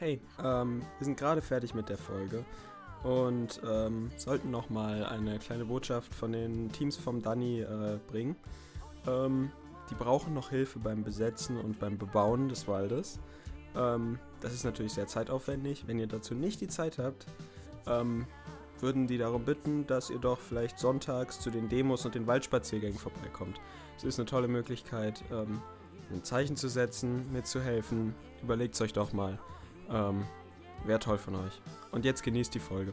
Hey, ähm, wir sind gerade fertig mit der Folge und ähm, sollten noch mal eine kleine Botschaft von den Teams vom Danny äh, bringen. Ähm, die brauchen noch Hilfe beim Besetzen und beim Bebauen des Waldes. Ähm, das ist natürlich sehr zeitaufwendig. Wenn ihr dazu nicht die Zeit habt, ähm, würden die darum bitten, dass ihr doch vielleicht sonntags zu den Demos und den Waldspaziergängen vorbeikommt. Es ist eine tolle Möglichkeit, ähm, ein Zeichen zu setzen, mitzuhelfen. Überlegt es euch doch mal. Ähm, Wäre toll von euch. Und jetzt genießt die Folge.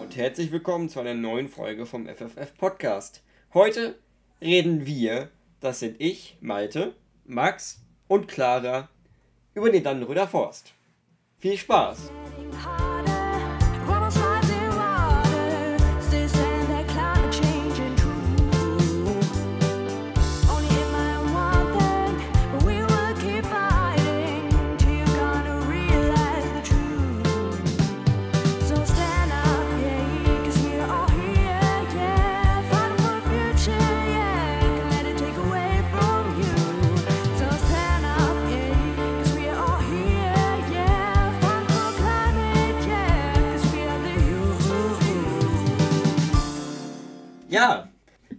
Und herzlich willkommen zu einer neuen Folge vom FFF Podcast. Heute reden wir, das sind ich, Malte, Max und Clara, über den Dannenröder Forst. Viel Spaß! Ja,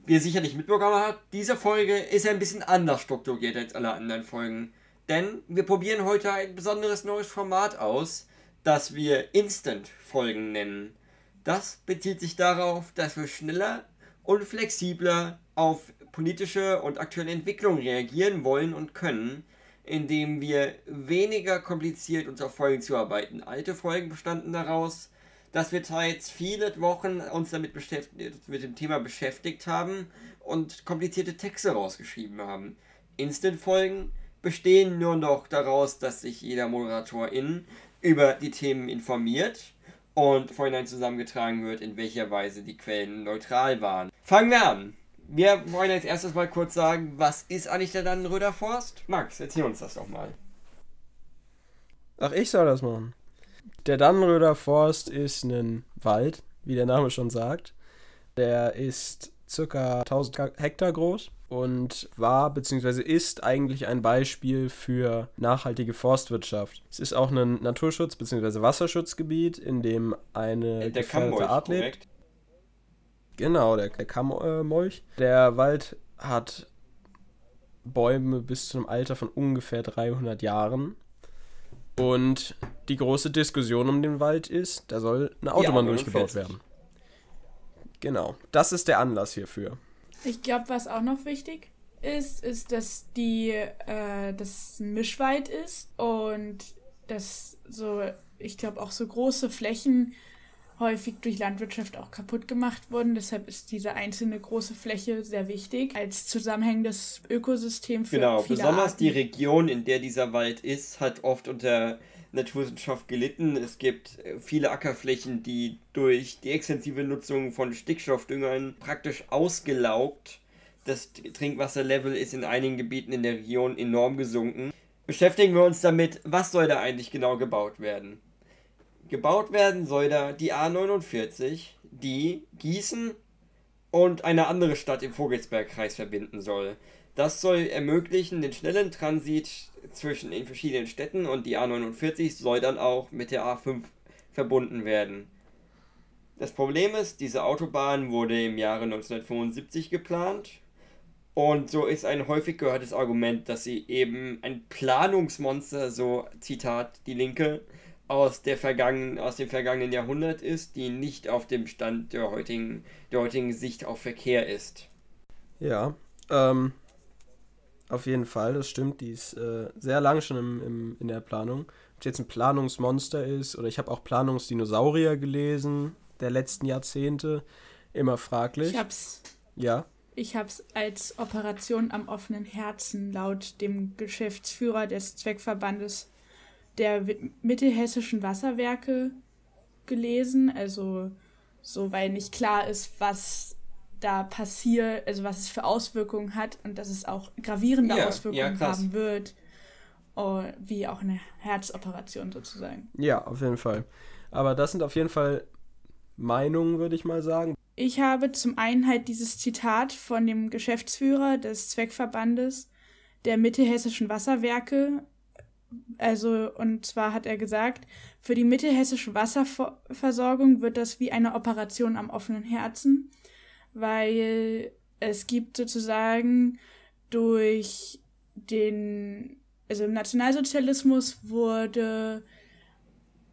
wie ihr sicherlich mitbekommen habt, diese Folge ist ein bisschen anders strukturiert als alle anderen Folgen. Denn wir probieren heute ein besonderes neues Format aus, das wir Instant-Folgen nennen. Das bezieht sich darauf, dass wir schneller und flexibler auf politische und aktuelle Entwicklungen reagieren wollen und können, indem wir weniger kompliziert uns auf Folgen zuarbeiten. Alte Folgen bestanden daraus, dass wir zwar jetzt viele Wochen uns damit beschäftigt, mit dem Thema beschäftigt haben und komplizierte Texte rausgeschrieben haben. Instant-Folgen bestehen nur noch daraus, dass sich jeder Moderatorin über die Themen informiert und vorhinein zusammengetragen wird, in welcher Weise die Quellen neutral waren. Fangen wir an. Wir wollen als erstes mal kurz sagen, was ist eigentlich der Dannenröder Forst? Max, erzähl uns das doch mal. Ach, ich soll das machen. Der Dannenröder Forst ist ein Wald, wie der Name schon sagt. Der ist circa 1000 Hektar groß und war bzw. ist eigentlich ein Beispiel für nachhaltige Forstwirtschaft. Es ist auch ein Naturschutz- bzw. Wasserschutzgebiet, in dem eine der gefährdete Art korrekt? lebt. Genau, der, der Kammmolch. Der Wald hat Bäume bis zu einem Alter von ungefähr 300 Jahren. Und die große Diskussion um den Wald ist, da soll eine Autobahn durchgebaut 49. werden. Genau, das ist der Anlass hierfür. Ich glaube, was auch noch wichtig ist, ist, dass die, äh, dass ein Mischwald ist und dass so, ich glaube, auch so große Flächen häufig durch Landwirtschaft auch kaputt gemacht wurden. Deshalb ist diese einzelne große Fläche sehr wichtig als zusammenhängendes Ökosystem für Genau, viele besonders Arten. die Region, in der dieser Wald ist, hat oft unter Naturwissenschaft gelitten. Es gibt äh, viele Ackerflächen, die durch die extensive Nutzung von Stickstoffdüngern praktisch ausgelaugt. Das Trinkwasserlevel ist in einigen Gebieten in der Region enorm gesunken. Beschäftigen wir uns damit, was soll da eigentlich genau gebaut werden? Gebaut werden soll da die A49, die Gießen und eine andere Stadt im Vogelsbergkreis verbinden soll. Das soll ermöglichen den schnellen Transit zwischen den verschiedenen Städten und die A49 soll dann auch mit der A5 verbunden werden. Das Problem ist, diese Autobahn wurde im Jahre 1975 geplant und so ist ein häufig gehörtes Argument, dass sie eben ein Planungsmonster, so Zitat die Linke, aus, der vergangen, aus dem vergangenen Jahrhundert ist, die nicht auf dem Stand der heutigen, der heutigen Sicht auf Verkehr ist. Ja, ähm, auf jeden Fall, das stimmt. Die ist äh, sehr lang schon im, im, in der Planung. Ob es jetzt ein Planungsmonster ist oder ich habe auch Planungsdinosaurier gelesen der letzten Jahrzehnte. Immer fraglich. Ich hab's, ja, ich hab's als Operation am offenen Herzen laut dem Geschäftsführer des Zweckverbandes der mittelhessischen Wasserwerke gelesen. Also so, weil nicht klar ist, was da passiert, also was es für Auswirkungen hat und dass es auch gravierende Ja, ja, Auswirkungen krass. haben wird. Oh, wie auch eine Herzoperation sozusagen. ja, auf jeden Fall. Aber das sind auf jeden Fall Meinungen, würde ich mal sagen. Ich habe zum einen halt dieses Zitat von dem Geschäftsführer des Zweckverbandes, der mittelhessischen Wasserwerke. Also, und zwar hat er gesagt, für die mittelhessische Wasserversorgung wird das wie eine Operation am offenen Herzen, weil es gibt sozusagen durch den, also im Nationalsozialismus wurde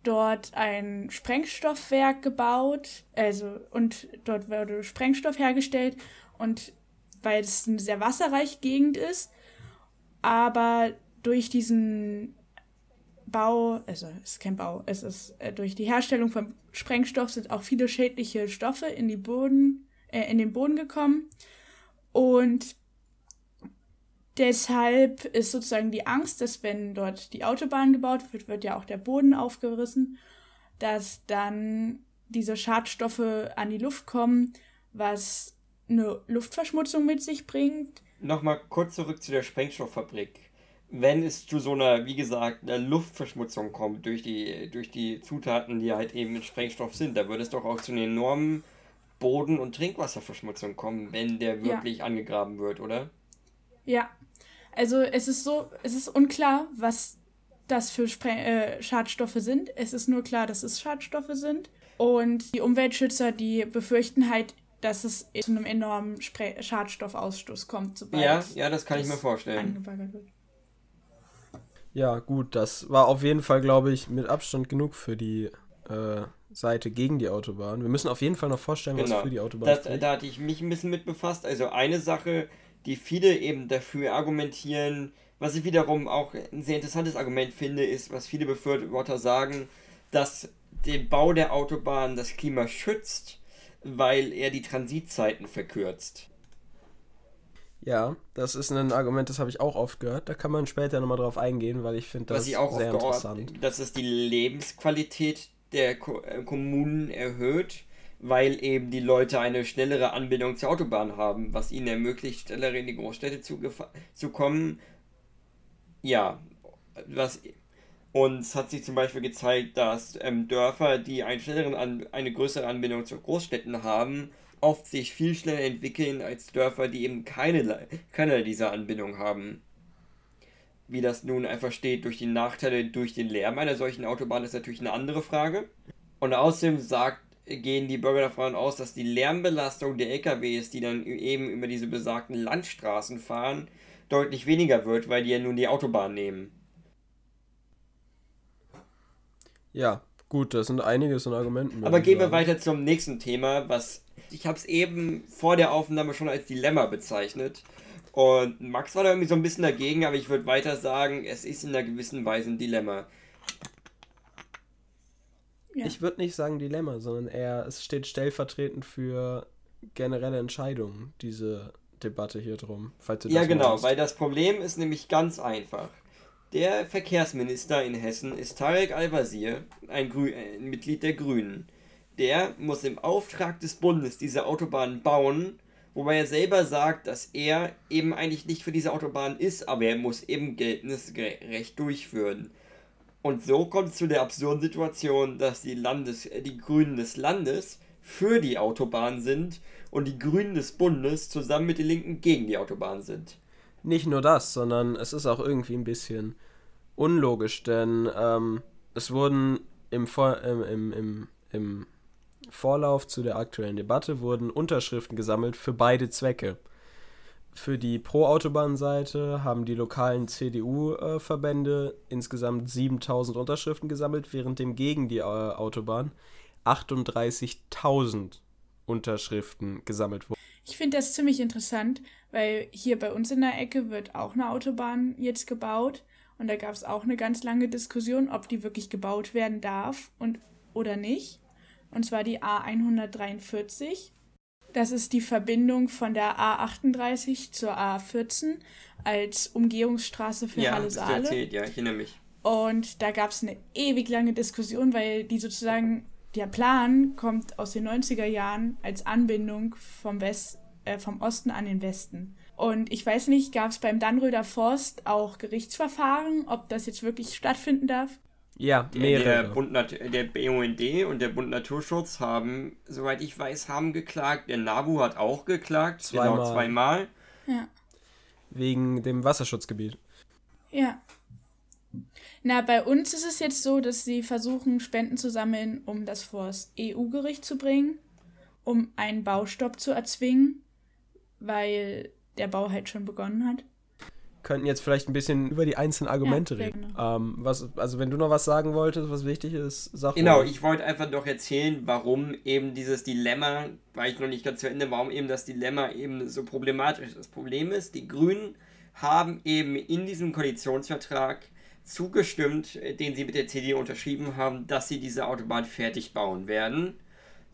dort ein Sprengstoffwerk gebaut, also und dort wurde Sprengstoff hergestellt und weil es eine sehr wasserreiche Gegend ist, aber durch diesen Bau, also es ist kein Bau, es ist äh, durch die Herstellung von Sprengstoff sind auch viele schädliche Stoffe in die Boden, äh, in den Boden gekommen und Deshalb ist sozusagen die Angst, dass wenn dort die Autobahn gebaut wird, wird ja auch der Boden aufgerissen, dass dann diese Schadstoffe an die Luft kommen, was eine Luftverschmutzung mit sich bringt. Nochmal kurz zurück zu der Sprengstofffabrik. Wenn es zu so einer, wie gesagt, einer Luftverschmutzung kommt durch die, durch die Zutaten, die halt eben in Sprengstoff sind, da würde es doch auch zu einer enormen Boden- und Trinkwasserverschmutzung kommen, wenn der wirklich ja. angegraben wird, oder? Ja, also es ist so, es ist unklar, was das für Spre äh, Schadstoffe sind. Es ist nur klar, dass es Schadstoffe sind. Und die Umweltschützer, die befürchten halt, dass es zu einem enormen Spre Schadstoffausstoß kommt, sobald ja, ja, das kann ich mir vorstellen. Ja, gut, das war auf jeden Fall, glaube ich, mit Abstand genug für die äh, Seite gegen die Autobahn. Wir müssen auf jeden Fall noch vorstellen, genau. was für die Autobahn das, Da hatte ich mich ein bisschen mit befasst. Also eine Sache, die viele eben dafür argumentieren, was ich wiederum auch ein sehr interessantes Argument finde, ist, was viele Befürworter sagen, dass der Bau der Autobahn das Klima schützt, weil er die Transitzeiten verkürzt. Ja, das ist ein Argument, das habe ich auch oft gehört. Da kann man später nochmal drauf eingehen, weil ich finde das sehr interessant. Dass es die Lebensqualität der äh, Kommunen erhöht weil eben die Leute eine schnellere Anbindung zur Autobahn haben, was ihnen ermöglicht, schneller in die Großstädte zu, zu kommen. Ja, was und es hat sich zum Beispiel gezeigt, dass ähm, Dörfer, die An eine größere Anbindung zu Großstädten haben, oft sich viel schneller entwickeln als Dörfer, die eben keine, keine dieser Anbindung haben. Wie das nun einfach steht durch die Nachteile durch den Lärm einer solchen Autobahn ist natürlich eine andere Frage. Und außerdem sagt gehen die Bürger davon aus, dass die Lärmbelastung der LKWs, die dann eben über diese besagten Landstraßen fahren, deutlich weniger wird, weil die ja nun die Autobahn nehmen. Ja, gut, das sind einiges an Argumenten. Aber gehen wir weiter zum nächsten Thema, was ich habe es eben vor der Aufnahme schon als Dilemma bezeichnet. Und Max war da irgendwie so ein bisschen dagegen, aber ich würde weiter sagen, es ist in einer gewissen Weise ein Dilemma. Ja. Ich würde nicht sagen Dilemma, sondern eher, es steht stellvertretend für generelle Entscheidungen, diese Debatte hier drum. Falls du ja, genau, meinst. weil das Problem ist nämlich ganz einfach. Der Verkehrsminister in Hessen ist Tarek Al-Wazir, ein, Grü ein Mitglied der Grünen. Der muss im Auftrag des Bundes diese Autobahn bauen, wobei er selber sagt, dass er eben eigentlich nicht für diese Autobahn ist, aber er muss eben geltendes Recht durchführen. Und so kommt es zu der absurden Situation, dass die, Landes äh, die Grünen des Landes für die Autobahn sind und die Grünen des Bundes zusammen mit den Linken gegen die Autobahn sind. Nicht nur das, sondern es ist auch irgendwie ein bisschen unlogisch, denn ähm, es wurden im, Vor im, im, im, im Vorlauf zu der aktuellen Debatte wurden Unterschriften gesammelt für beide Zwecke. Für die Pro-Autobahn-Seite haben die lokalen CDU-Verbände insgesamt 7000 Unterschriften gesammelt, während dem gegen die äh, Autobahn 38.000 Unterschriften gesammelt wurden. Ich finde das ziemlich interessant, weil hier bei uns in der Ecke wird auch eine Autobahn jetzt gebaut und da gab es auch eine ganz lange Diskussion, ob die wirklich gebaut werden darf und oder nicht. Und zwar die A143 das ist die Verbindung von der A38 zur A14 als Umgehungsstraße für ja, Halle Saale. Erzählt, ja, ich erinnere mich. Und da gab es eine ewig lange Diskussion, weil die sozusagen, der Plan kommt aus den 90er Jahren als Anbindung vom, West, äh, vom Osten an den Westen. Und ich weiß nicht, gab es beim Dannröder Forst auch Gerichtsverfahren, ob das jetzt wirklich stattfinden darf? Ja, mehrere. Der, Bund der BUND und der Bund Naturschutz haben, soweit ich weiß, haben geklagt. Der NABU hat auch geklagt, genau zweimal. Genau zweimal. Ja. wegen dem Wasserschutzgebiet. Ja. Na, bei uns ist es jetzt so, dass sie versuchen, Spenden zu sammeln, um das vor das EU-Gericht zu bringen, um einen Baustopp zu erzwingen, weil der Bau halt schon begonnen hat. Könnten jetzt vielleicht ein bisschen über die einzelnen Argumente ja, reden. Genau. Ähm, was, also wenn du noch was sagen wolltest, was wichtig ist, sag Genau, mal. ich wollte einfach noch erzählen, warum eben dieses Dilemma, war ich noch nicht ganz zu Ende, warum eben das Dilemma eben so problematisch ist. Das Problem ist, die Grünen haben eben in diesem Koalitionsvertrag zugestimmt, äh, den sie mit der CDU unterschrieben haben, dass sie diese Autobahn fertig bauen werden.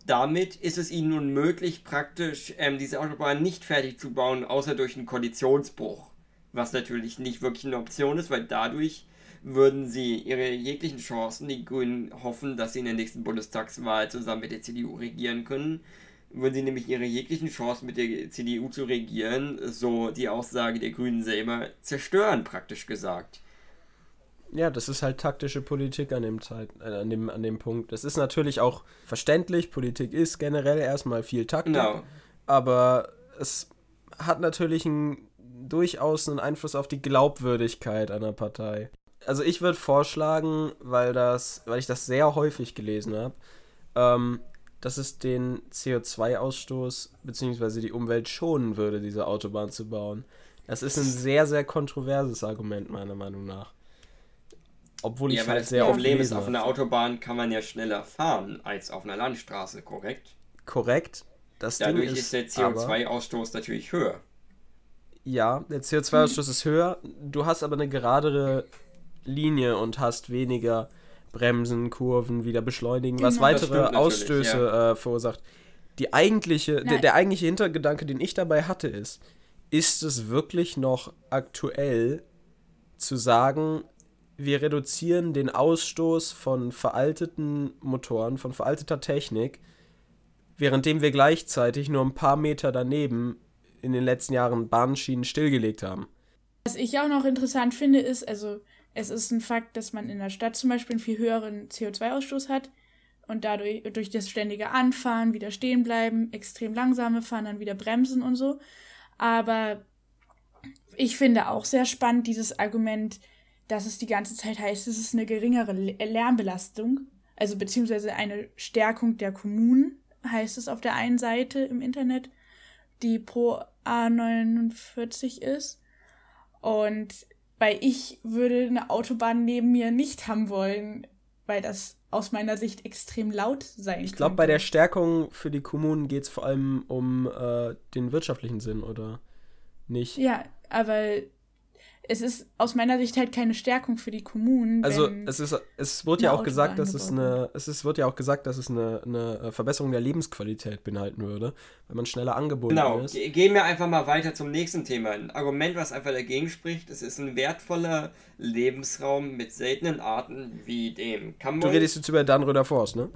Damit ist es ihnen nun möglich, praktisch ähm, diese Autobahn nicht fertig zu bauen, außer durch einen Koalitionsbruch. Was natürlich nicht wirklich eine Option ist, weil dadurch würden sie ihre jeglichen Chancen, die Grünen hoffen, dass sie in der nächsten Bundestagswahl zusammen mit der CDU regieren können, würden sie nämlich ihre jeglichen Chancen mit der CDU zu regieren, so die Aussage der Grünen selber, zerstören, praktisch gesagt. Ja, das ist halt taktische Politik an dem, Zeit, äh, an, dem, an dem Punkt. Das ist natürlich auch verständlich. Politik ist generell erstmal viel Taktik. Genau. Aber es hat natürlich einen, durchaus einen Einfluss auf die Glaubwürdigkeit einer Partei. Also ich würde vorschlagen, weil, das, weil ich das sehr häufig gelesen habe, ähm, dass es den CO2-Ausstoß bzw. die Umwelt schonen würde, diese Autobahn zu bauen. Das ist ein sehr, sehr kontroverses Argument, meiner Meinung nach. Obwohl ich ja, halt sehr Problem ist, auf einer Autobahn kann man ja schneller fahren als auf einer Landstraße, korrekt? Korrekt. Das Dadurch ist, ist, der CO2-Ausstoß natürlich höher. Ja, der CO2-Ausstoß hm. ist höher. Du hast aber eine geradere Linie und hast weniger Bremsen, Kurven, wieder beschleunigen, genau. was weitere Ausstöße ja. äh, verursacht. Die eigentliche, der, der eigentliche Hintergedanke, den ich dabei hatte, ist, ist es wirklich noch aktuell zu sagen, wir reduzieren den Ausstoß von veralteten Motoren, von veralteter Technik, währenddem wir gleichzeitig nur ein paar Meter daneben in den letzten Jahren Bahnschienen stillgelegt haben. Was ich auch noch interessant finde, ist, also es ist ein Fakt, dass man in der Stadt zum Beispiel einen viel höheren CO2-Ausstoß hat und dadurch durch das ständige Anfahren, wieder stehen bleiben, extrem langsame Fahren, dann wieder bremsen und so. Aber ich finde auch sehr spannend dieses Argument, dass es die ganze Zeit heißt, es ist eine geringere Lärmbelastung, also beziehungsweise eine Stärkung der Kommunen, heißt es auf der einen Seite im Internet, die pro A49 ist. Und weil ich würde eine Autobahn neben mir nicht haben wollen, weil das aus meiner Sicht extrem laut sein Ich glaube, bei der Stärkung für die Kommunen geht es vor allem um äh, den wirtschaftlichen Sinn, oder nicht? Ja, aber es ist aus meiner Sicht halt keine Stärkung für die Kommunen. Also es ist, es wird ja auch gesagt, dass es eine, es ist, wird ja auch gesagt, dass es eine, eine äh, Verbesserung der Lebensqualität beinhalten würde, wenn man schneller angebunden genau. ist. Genau. Gehen wir einfach mal weiter zum nächsten Thema. Ein Argument, was einfach dagegen spricht, es ist ein wertvoller Lebensraum mit seltenen Arten wie dem Kambodscha. Du redest jetzt über Dannröder Forst, ne?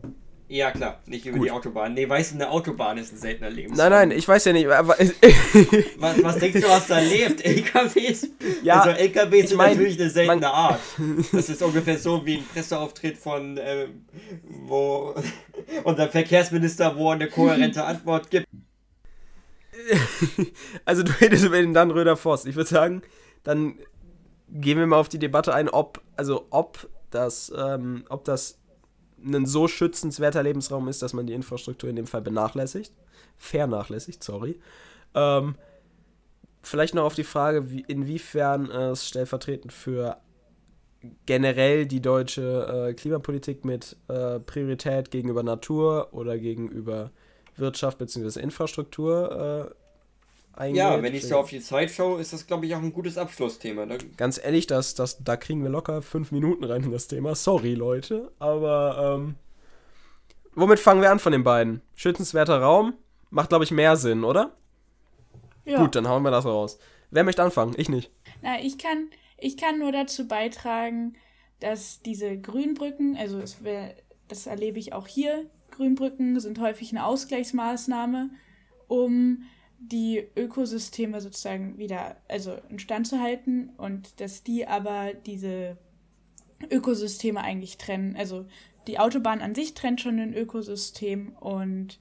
Ja, klar, nicht über Gut. die Autobahn. Nee, weißt du, eine Autobahn ist ein seltener Lebensraum. Nein, nein, ich weiß ja nicht. Aber was, was denkst du, was da lebt? LKWs? Ja, also LKWs sind mein, natürlich eine seltene man, Art. Das ist ungefähr so wie ein Presseauftritt von, äh, wo unser Verkehrsminister, wo eine kohärente Antwort gibt. Also du redest über den Dannröder Forst. Ich würde sagen, dann gehen wir mal auf die Debatte ein, ob, also ob das, ähm, ob das ein so schützenswerter Lebensraum ist, dass man die Infrastruktur in dem Fall benachlässigt. Vernachlässigt, sorry. Ähm, vielleicht noch auf die Frage, wie, inwiefern es stellvertretend für generell die deutsche äh, Klimapolitik mit äh, Priorität gegenüber Natur oder gegenüber Wirtschaft bzw. Infrastruktur äh. Ja, wenn ich so auf die Zeit schaue, ist das, glaube ich, auch ein gutes Abschlussthema. Da Ganz ehrlich, das, das, da kriegen wir locker fünf Minuten rein in das Thema. Sorry, Leute. Aber, ähm, womit fangen wir an von den beiden? Schützenswerter Raum macht, glaube ich, mehr Sinn, oder? Ja. Gut, dann hauen wir das raus. Wer möchte anfangen? Ich nicht. Na, ich kann, ich kann nur dazu beitragen, dass diese Grünbrücken, also es wär, das erlebe ich auch hier, Grünbrücken sind häufig eine Ausgleichsmaßnahme, um die Ökosysteme sozusagen wieder also instand zu halten und dass die aber diese Ökosysteme eigentlich trennen. Also die Autobahn an sich trennt schon ein Ökosystem und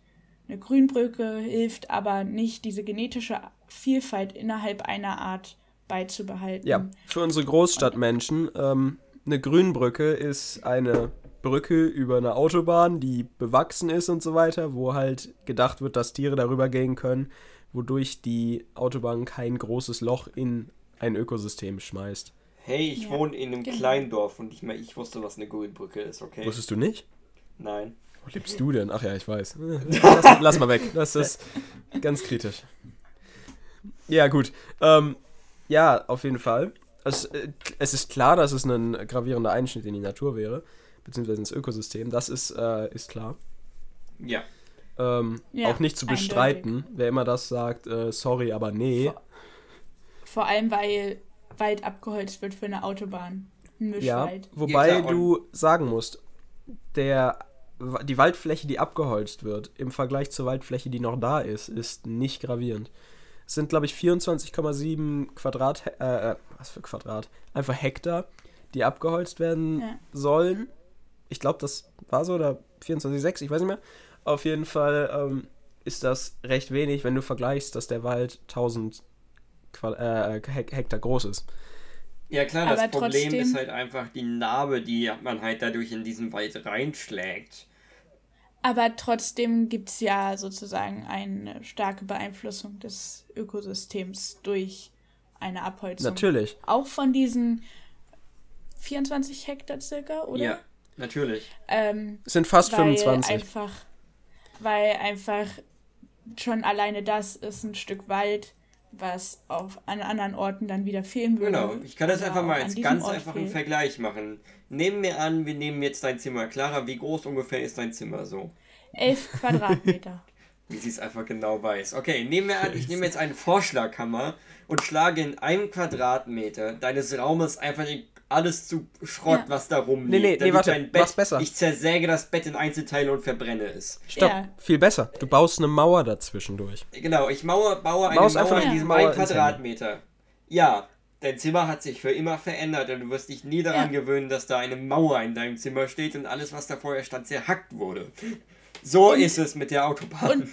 eine Grünbrücke hilft aber nicht, diese genetische Vielfalt innerhalb einer Art beizubehalten. Ja, für unsere Großstadtmenschen, ähm, eine Grünbrücke ist eine Brücke über eine Autobahn, die bewachsen ist und so weiter, wo halt gedacht wird, dass Tiere darüber gehen können, wodurch die Autobahn kein großes Loch in ein Ökosystem schmeißt. Hey, ich Ja, wohne in einem genau. kleinen Dorf und nicht mal ich wusste, was eine Grünbrücke ist, okay? Wusstest du nicht? Nein. Wo lebst du denn? Ach ja, ich weiß. Lass, lass mal weg. Das ist ganz kritisch. Ja, gut. Ähm, ja, auf jeden Fall. Es, äh, es ist klar, dass es ein gravierender Einschnitt in die Natur wäre, beziehungsweise ins Ökosystem. Das ist, äh, ist klar. Ja. Ähm, Ja, auch nicht zu eindeutig. bestreiten, wer immer das sagt, äh, sorry, aber nee. Vor, vor allem, weil Wald abgeholzt wird für eine Autobahn. Ein Ja, Mischwald. wobei Ja, klar, du sagen musst, der, die Waldfläche, die abgeholzt wird, im Vergleich zur Waldfläche, die noch da ist, ist nicht gravierend. Es sind, glaube ich, 24,7 Quadrat, äh, äh, was für Quadrat? Einfach Hektar, die abgeholzt werden Ja. sollen. Ich glaube, das war so, oder 24,6, ich weiß nicht mehr. Auf jeden Fall ähm, ist das recht wenig, wenn du vergleichst, dass der Wald 1000 Qua äh, Hek- Hektar groß ist. Ja klar, das Aber Problem trotzdem- ist halt einfach die Narbe, die man halt dadurch in diesen Wald reinschlägt. Aber trotzdem gibt es ja sozusagen eine starke Beeinflussung des Ökosystems durch eine Abholzung. Natürlich. Auch von diesen 24 Hektar circa, oder? Ja, natürlich. Ähm, Es sind fast weil 25. Einfach, weil einfach schon alleine das ist ein Stück Wald, was auf an anderen Orten dann wieder fehlen würde. Genau, ich kann das einfach mal als ganz Ort einfachen fehlt. Vergleich machen. Nehmen wir an, wir nehmen jetzt dein Zimmer. Clara, wie groß ungefähr ist dein Zimmer so? Elf Quadratmeter. Wie sie es einfach genau weiß. Okay, nehmen wir an, ich nehme jetzt einen Vorschlaghammer und schlage in einem Quadratmeter deines Raumes einfach in alles zu Schrott, Ja. was da rumliegt. Nee, nee, Da nee, liegt warte, Bett, mach's besser. Ich zersäge das Bett in Einzelteile und verbrenne es. Stopp, Ja. viel besser. Du baust eine Mauer dazwischen durch. Genau, ich mauer, baue eine Mauer einfach in diesem Mauer einen. Quadratmeter. Ja, dein Zimmer hat sich für immer verändert und du wirst dich nie daran gewöhnen, dass da eine Mauer in deinem Zimmer steht und alles, was da vorher stand, zerhackt wurde. So Und- ist es mit der Autobahn. und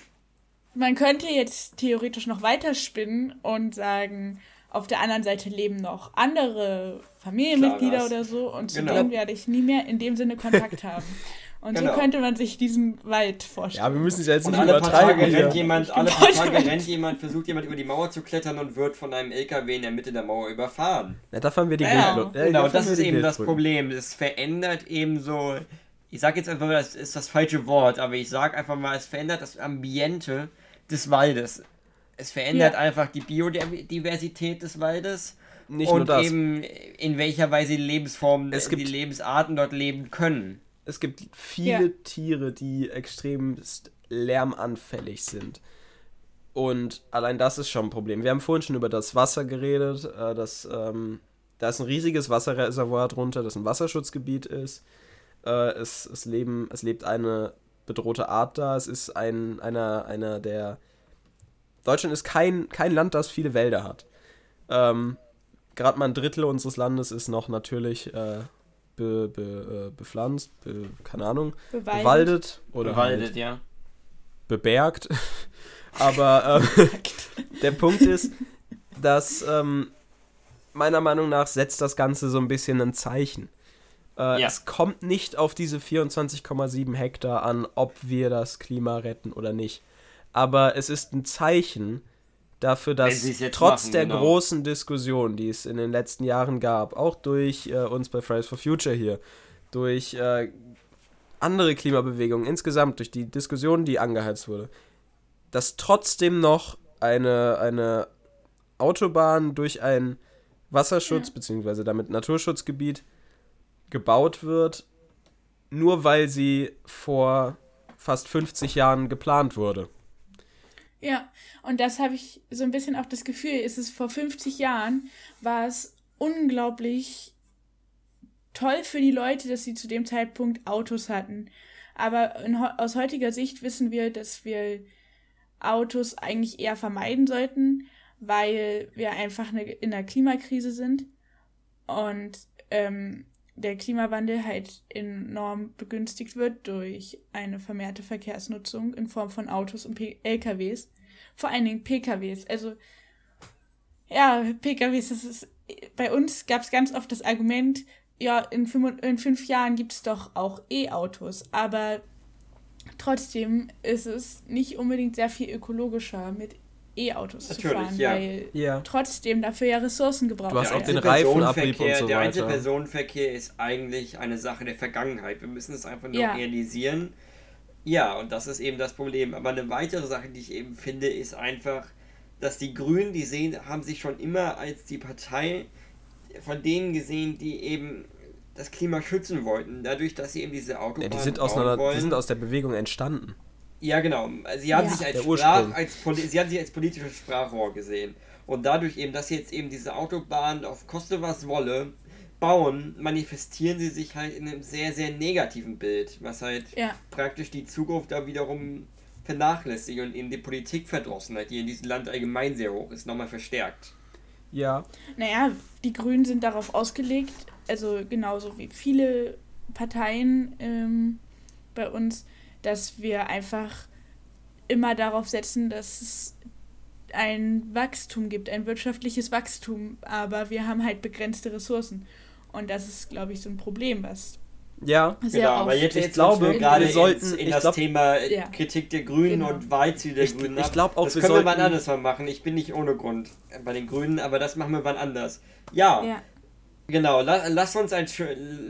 man könnte jetzt theoretisch noch weiterspinnen und sagen, auf der anderen Seite leben noch andere Familienmitglieder Klaras. oder so und zu Genau. denen werde ich nie mehr in dem Sinne Kontakt haben. Und Genau. so könnte man sich diesen Wald vorstellen. Ja, wir müssen es ja jetzt Und nicht alle paar Tage übertreiben. rennt jemand, alle paar Tage rennt. jemand, versucht jemand über die Mauer zu klettern und wird von einem LKW in der Mitte der Mauer überfahren. Ja, dafür haben wir die Ja, Genau, dafür das ist eben das. Problem. Es verändert eben so. Ich sag jetzt einfach mal, das ist das falsche Wort, aber ich sag einfach mal, es verändert das Ambiente des Waldes. Es verändert Ja. einfach die Biodiversität des Waldes Nicht nur und das. eben in welcher Weise die Lebensformen, Es die gibt- Lebensarten dort leben können. Es gibt viele Ja. Tiere, die extremst lärmanfällig sind. Und allein das ist schon ein Problem. Wir haben vorhin schon über das Wasser geredet. Äh, das, ähm, da ist ein riesiges Wasserreservoir drunter, das ein Wasserschutzgebiet ist. Äh, es, es, leben, es lebt eine bedrohte Art da. Es ist ein, einer, einer der. Deutschland ist kein, kein Land, das viele Wälder hat. Ähm, Gerade mal ein Drittel unseres Landes ist noch natürlich äh, be, be, äh, bepflanzt, be, keine Ahnung, Bewaldet. bewaldet oder halt ja. bebergt. Aber ähm, der Punkt ist, dass ähm, meiner Meinung nach setzt das Ganze so ein bisschen ein Zeichen. Äh, Ja. Es kommt nicht auf diese 24,7 Hektar an, ob wir das Klima retten oder nicht. Aber es ist ein Zeichen dafür, dass trotz machen, der genau. großen Diskussion, die es in den letzten Jahren gab, auch durch äh, uns bei Fridays for Future hier, durch äh, andere Klimabewegungen insgesamt, durch die Diskussion, die angeheizt wurde, dass trotzdem noch eine, eine Autobahn durch ein Wasserschutz- bzw. damit Naturschutzgebiet gebaut wird, nur weil sie vor fast 50 Jahren geplant wurde. Ja, und das habe ich so ein bisschen auch das Gefühl, ist es vor 50 Jahren, war es unglaublich toll für die Leute, dass sie zu dem Zeitpunkt Autos hatten. Aber in, aus heutiger Sicht wissen wir, dass wir Autos eigentlich eher vermeiden sollten, weil wir einfach eine, in einer Klimakrise sind und ähm, der Klimawandel halt enorm begünstigt wird durch eine vermehrte Verkehrsnutzung in Form von Autos und P LKWs, vor allen Dingen PKWs. Also Ja, PKWs, das ist, bei uns gab es ganz oft das Argument, ja, in fünf, in fünf Jahren gibt es doch auch E-Autos, aber trotzdem ist es nicht unbedingt sehr viel ökologischer mit E-Autos zu fahren, ja. weil ja. trotzdem dafür ja Ressourcen gebraucht werden. Du hast auch den Reifenabrieb und so Der Einzelpersonenverkehr ist eigentlich eine Sache der Vergangenheit. Wir müssen es einfach nur ja. realisieren. Ja, und das ist eben das Problem. Aber eine weitere Sache, die ich eben finde, ist einfach, dass die Grünen, die sehen, haben sich schon immer als die Partei von denen gesehen, die eben das Klima schützen wollten, dadurch, dass sie eben diese Autobahn ja, die sind aus einer, wollen. Die sind aus der Bewegung entstanden. Ja, genau. Sie haben, ja. sich als Sprach, als, sie haben sich als politisches Sprachrohr gesehen. Und dadurch eben, dass sie jetzt eben diese Autobahn auf Koste was wolle bauen, manifestieren sie sich halt in einem sehr, sehr negativen Bild, was halt ja. praktisch die Zukunft da wiederum vernachlässigt und in die Politikverdrossenheit, die in diesem Land allgemein sehr hoch ist, nochmal verstärkt. Ja. Naja, die Grünen sind darauf ausgelegt, also genauso wie viele Parteien ähm, bei uns, dass wir einfach immer darauf setzen, dass es ein Wachstum gibt, ein wirtschaftliches Wachstum, aber wir haben halt begrenzte Ressourcen. Und das ist, glaube ich, so ein Problem, was ja, Sehr genau, aber jetzt, ich glaube, wir gerade sollten in, in das glaub, Thema ja. Kritik der Grünen genau. und Wahlziel der ich, Grünen ich glaube auch, das wir können sollten, wir wann anders mal machen. Ich bin nicht ohne Grund bei den Grünen, aber das machen wir wann anders. Ja, ja. Genau. La, lass, uns ein,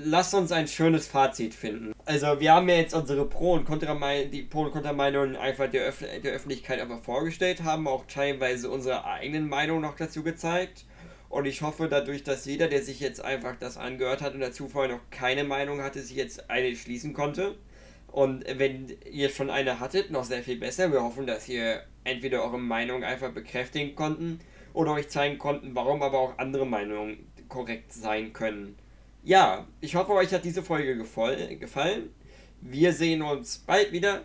lass uns ein schönes Fazit finden. Also wir haben ja jetzt unsere Pro- und Kontra-Meinungen einfach der, Öf der Öffentlichkeit aber vorgestellt, haben auch teilweise unsere eigenen Meinungen noch dazu gezeigt. Und ich hoffe dadurch, dass jeder, der sich jetzt einfach das angehört hat und dazu vorher noch keine Meinung hatte, sich jetzt eine schließen konnte. Und wenn ihr schon eine hattet, noch sehr viel besser. Wir hoffen, dass ihr entweder eure Meinung einfach bekräftigen konnten oder euch zeigen konnten, warum aber auch andere Meinungen korrekt sein können. Ja, ich hoffe, euch hat diese Folge gefallen. Wir sehen uns bald wieder.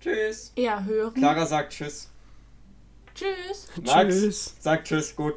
Tschüss. Ja, hören. Clara sagt Tschüss. Tschüss. Max tschüss. sagt Tschüss, gut.